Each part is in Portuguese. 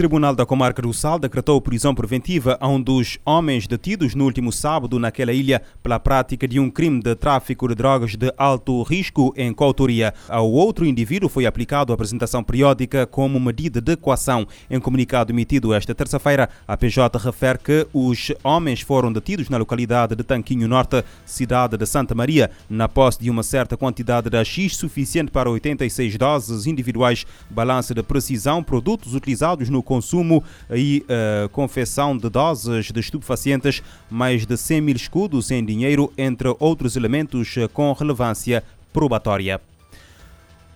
Tribunal da Comarca do Sal decretou prisão preventiva a um dos homens detidos no último sábado naquela ilha pela prática de um crime de tráfico de drogas de alto risco em coautoria. Ao outro indivíduo foi aplicado a apresentação periódica como medida de coação. Em comunicado emitido esta terça-feira, a PJ refere que os homens foram detidos na localidade de Tanquinho Norte, cidade de Santa Maria, na posse de uma certa quantidade de AX suficiente para 86 doses individuais, balança de precisão, produtos utilizados no consumo e uh, confecção de doses de estupefacientes, mais de 100 mil escudos em dinheiro, entre outros elementos com relevância probatória.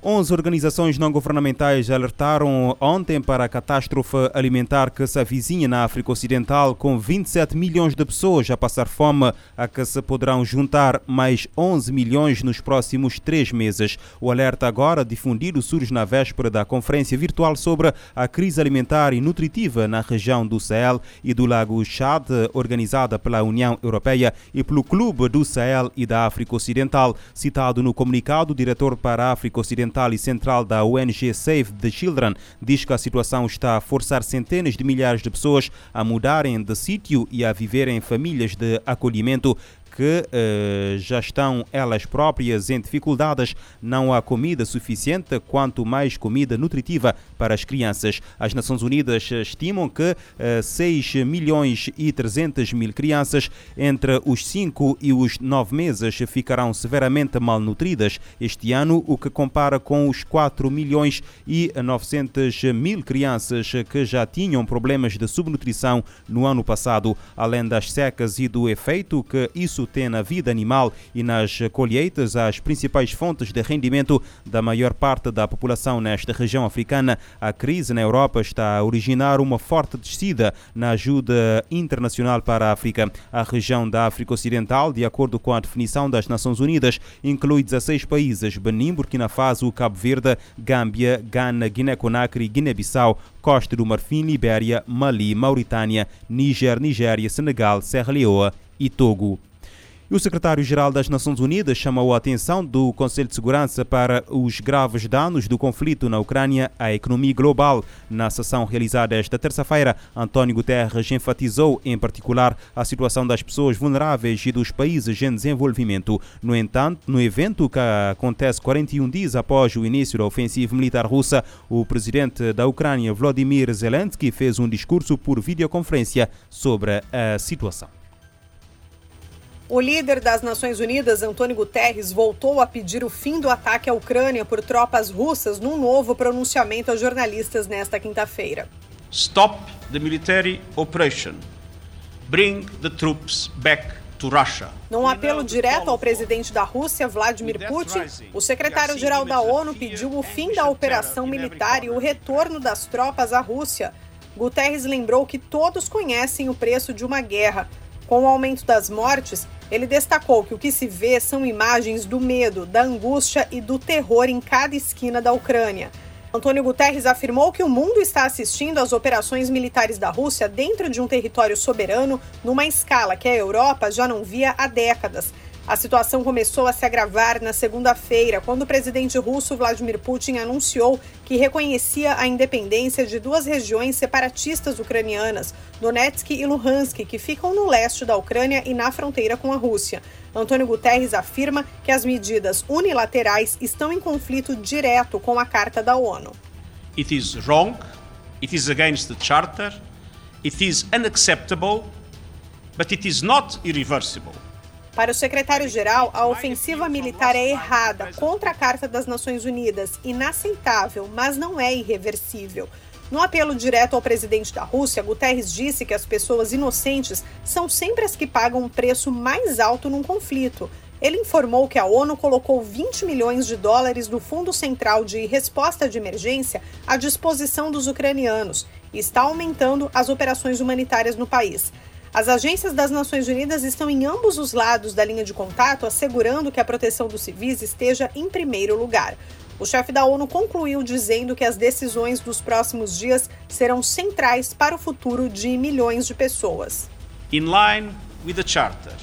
11 organizações não governamentais alertaram ontem para a catástrofe alimentar que se avizinha na África Ocidental, com 27 milhões de pessoas a passar fome, a que se poderão juntar mais 11 milhões nos próximos três meses. O alerta agora difundido surge na véspera da conferência virtual sobre a crise alimentar e nutritiva na região do Sahel e do Lago Chad, organizada pela União Europeia e pelo Clube do Sahel e da África Ocidental. Citado no comunicado, o diretor para a África Ocidental Oriental e Central da ONG Save the Children diz que a situação está a forçar centenas de milhares de pessoas a mudarem de sítio e a viverem em famílias de acolhimento que uh, já estão elas próprias em dificuldades. Não há comida suficiente, quanto mais comida nutritiva para as crianças. As Nações Unidas estimam que eh, 6 milhões e 300 mil crianças entre os 5 e os 9 meses ficarão severamente malnutridas este ano, o que compara com os 4 milhões e 900 mil crianças que já tinham problemas de subnutrição no ano passado, além das secas e do efeito que isso tem na vida animal e nas colheitas as principais fontes de rendimento da maior parte da população nesta região africana. A crise na Europa está a originar uma forte descida na ajuda internacional para a África. A região da África Ocidental, de acordo com a definição das Nações Unidas, inclui 16 países: Benin, Burkina Faso, Cabo Verde, Gâmbia, Ghana, Guiné-Conakry, Guiné-Bissau, Costa do Marfim, Libéria, Mali, Mauritânia, Níger, Nigéria, Senegal, Serra Leoa e Togo. O secretário-geral das Nações Unidas chamou a atenção do Conselho de Segurança para os graves danos do conflito na Ucrânia à economia global. Na sessão realizada esta terça-feira, António Guterres enfatizou, em particular, a situação das pessoas vulneráveis e dos países em desenvolvimento. No entanto, no evento que acontece 41 dias após o início da ofensiva militar russa, o presidente da Ucrânia, Vladimir Zelensky, fez um discurso por videoconferência sobre a situação. O líder das Nações Unidas, Antônio Guterres, voltou a pedir o fim do ataque à Ucrânia por tropas russas num novo pronunciamento a jornalistas nesta quinta-feira. Stop the military operation. Bring the troops back to Russia. Num apelo direto ao presidente da Rússia, Vladimir Putin, o secretário-geral da ONU pediu o fim da operação militar e o retorno das tropas à Rússia. Guterres lembrou que todos conhecem o preço de uma guerra. Com o aumento das mortes, ele destacou que o que se vê são imagens do medo, da angústia e do terror em cada esquina da Ucrânia. Antônio Guterres afirmou que o mundo está assistindo às operações militares da Rússia dentro de um território soberano numa escala que a Europa já não via há décadas. A situação começou a se agravar na segunda-feira, quando o presidente russo Vladimir Putin anunciou que reconhecia a independência de duas regiões separatistas ucranianas, Donetsk e Luhansk, que ficam no leste da Ucrânia e na fronteira com a Rússia. Antônio Guterres afirma que as medidas unilaterais estão em conflito direto com a Carta da ONU. It is wrong, it is against the Charter, it is unacceptable, but it is not irreversible. Para o secretário-geral, a ofensiva militar é errada contra a Carta das Nações Unidas, inaceitável, mas não é irreversível. No apelo direto ao presidente da Rússia, Guterres disse que as pessoas inocentes são sempre as que pagam um preço mais alto num conflito. Ele informou que a ONU colocou 20 milhões de dólares do Fundo Central de Resposta de Emergência à disposição dos ucranianos e está aumentando as operações humanitárias no país. As agências das Nações Unidas estão em ambos os lados da linha de contato, assegurando que a proteção dos civis esteja em primeiro lugar. O chefe da ONU concluiu dizendo que as decisões dos próximos dias serão centrais para o futuro de milhões de pessoas. In line with the charter,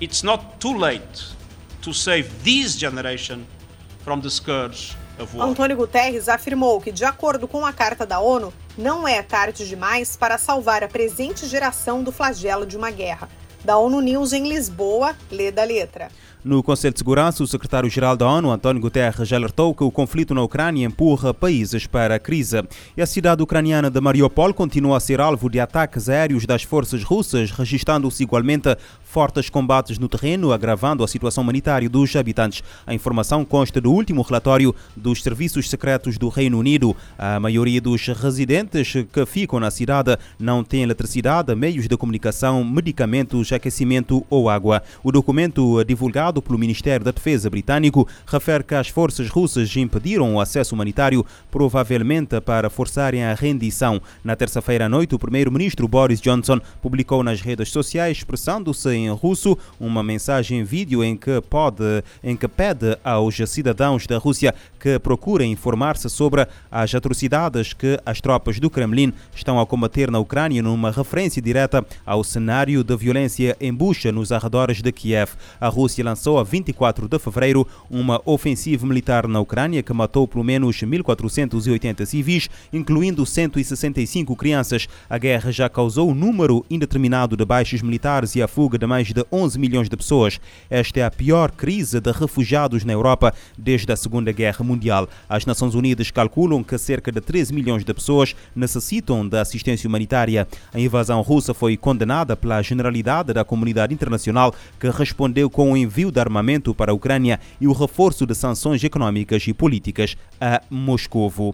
it's not too late to save this generation from the scourge Antônio Guterres afirmou que, de acordo com a Carta da ONU, não é tarde demais para salvar a presente geração do flagelo de uma guerra. Da ONU News em Lisboa, lê da letra. No Conselho de Segurança, o secretário-geral da ONU, António Guterres, alertou que o conflito na Ucrânia empurra países para a crise. E a cidade ucraniana de Mariupol continua a ser alvo de ataques aéreos das forças russas, registrando-se igualmente fortes combates no terreno, agravando a situação humanitária dos habitantes. A informação consta do último relatório dos serviços secretos do Reino Unido. A maioria dos residentes que ficam na cidade não tem eletricidade, meios de comunicação, medicamentos, aquecimento ou água. O documento divulgado pelo Ministério da Defesa britânico refere que as forças russas impediram o acesso humanitário, provavelmente para forçarem a rendição. Na terça-feira à noite, o primeiro-ministro Boris Johnson publicou nas redes sociais, expressando-se em russo, uma mensagem em vídeo em que, pode, em que pede aos cidadãos da Rússia que procurem informar-se sobre as atrocidades que as tropas do Kremlin estão a combater na Ucrânia, numa referência direta ao cenário de violência em bucha nos arredores de Kiev. A Rússia lançou a 24 de fevereiro uma ofensiva militar na Ucrânia que matou pelo menos 1.480 civis, incluindo 165 crianças. A guerra já causou um número indeterminado de baixos militares e a fuga de mais de 11 milhões de pessoas. Esta é a pior crise de refugiados na Europa desde a Segunda Guerra Mundial. As Nações Unidas calculam que cerca de 13 milhões de pessoas necessitam de assistência humanitária. A invasão russa foi condenada pela generalidade da comunidade internacional, que respondeu com o envio de armamento para a Ucrânia e o reforço de sanções econômicas e políticas a Moscovo.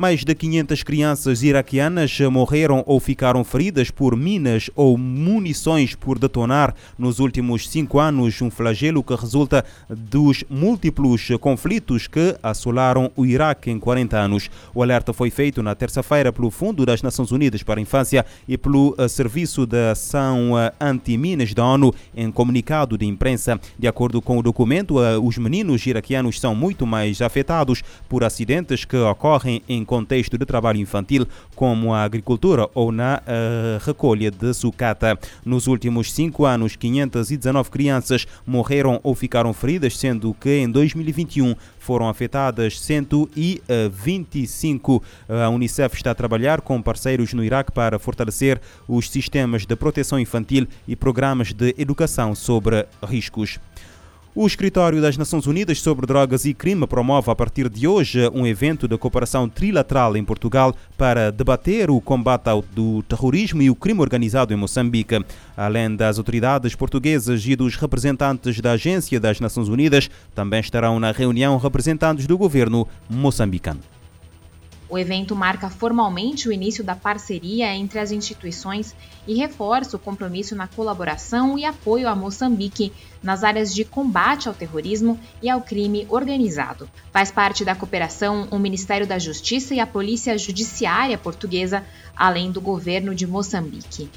Mais de 500 crianças iraquianas morreram ou ficaram feridas por minas ou munições por detonar nos últimos cinco anos, um flagelo que resulta dos múltiplos conflitos que assolaram o Iraque em 40 anos. O alerta foi feito na terça-feira pelo Fundo das Nações Unidas para a Infância e pelo eh, Serviço de Ação eh, Anti-Minas da ONU em comunicado de imprensa. De acordo com o documento, eh, os meninos iraquianos são muito mais afetados por acidentes que ocorrem em contexto de trabalho infantil, como a agricultura ou na uh, recolha de sucata. Nos últimos cinco anos, 519 crianças morreram ou ficaram feridas, sendo que em 2021 foram afetadas 125. A Unicef está a trabalhar com parceiros no Iraque para fortalecer os sistemas de proteção infantil e programas de educação sobre riscos. O Escritório das Nações Unidas sobre Drogas e Crime promove a partir de hoje um evento de cooperação trilateral em Portugal para debater o combate ao do terrorismo e o crime organizado em Moçambique. Além das autoridades portuguesas e dos representantes da Agência das Nações Unidas, também estarão na reunião representantes do governo moçambicano. O evento marca formalmente o início da parceria entre as instituições e reforça o compromisso na colaboração e apoio a Moçambique nas áreas de combate ao terrorismo e ao crime organizado. Faz parte da cooperação o Ministério da Justiça e a Polícia Judiciária Portuguesa, além do governo de Moçambique.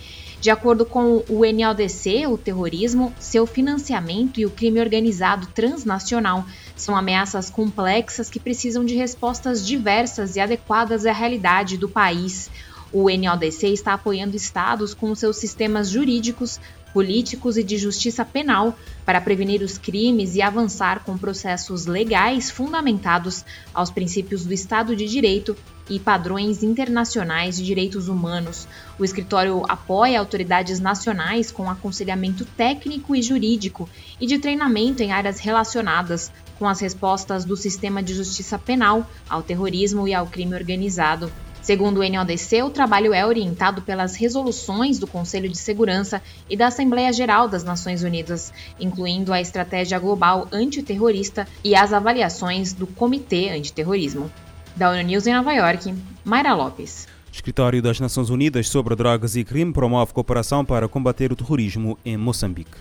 De acordo com o NLDC, o terrorismo, seu financiamento e o crime organizado transnacional são ameaças complexas que precisam de respostas diversas e adequadas à realidade do país. O NODC está apoiando estados com seus sistemas jurídicos, políticos e de justiça penal para prevenir os crimes e avançar com processos legais fundamentados aos princípios do Estado de Direito e padrões internacionais de direitos humanos. O escritório apoia autoridades nacionais com aconselhamento técnico e jurídico e de treinamento em áreas relacionadas com as respostas do sistema de justiça penal ao terrorismo e ao crime organizado. Segundo o NODC, o trabalho é orientado pelas resoluções do Conselho de Segurança e da Assembleia Geral das Nações Unidas, incluindo a Estratégia Global Antiterrorista e as avaliações do Comitê Antiterrorismo. Da ONU News em Nova York, Mayra Lopes. O Escritório das Nações Unidas sobre Drogas e Crime promove cooperação para combater o terrorismo em Moçambique.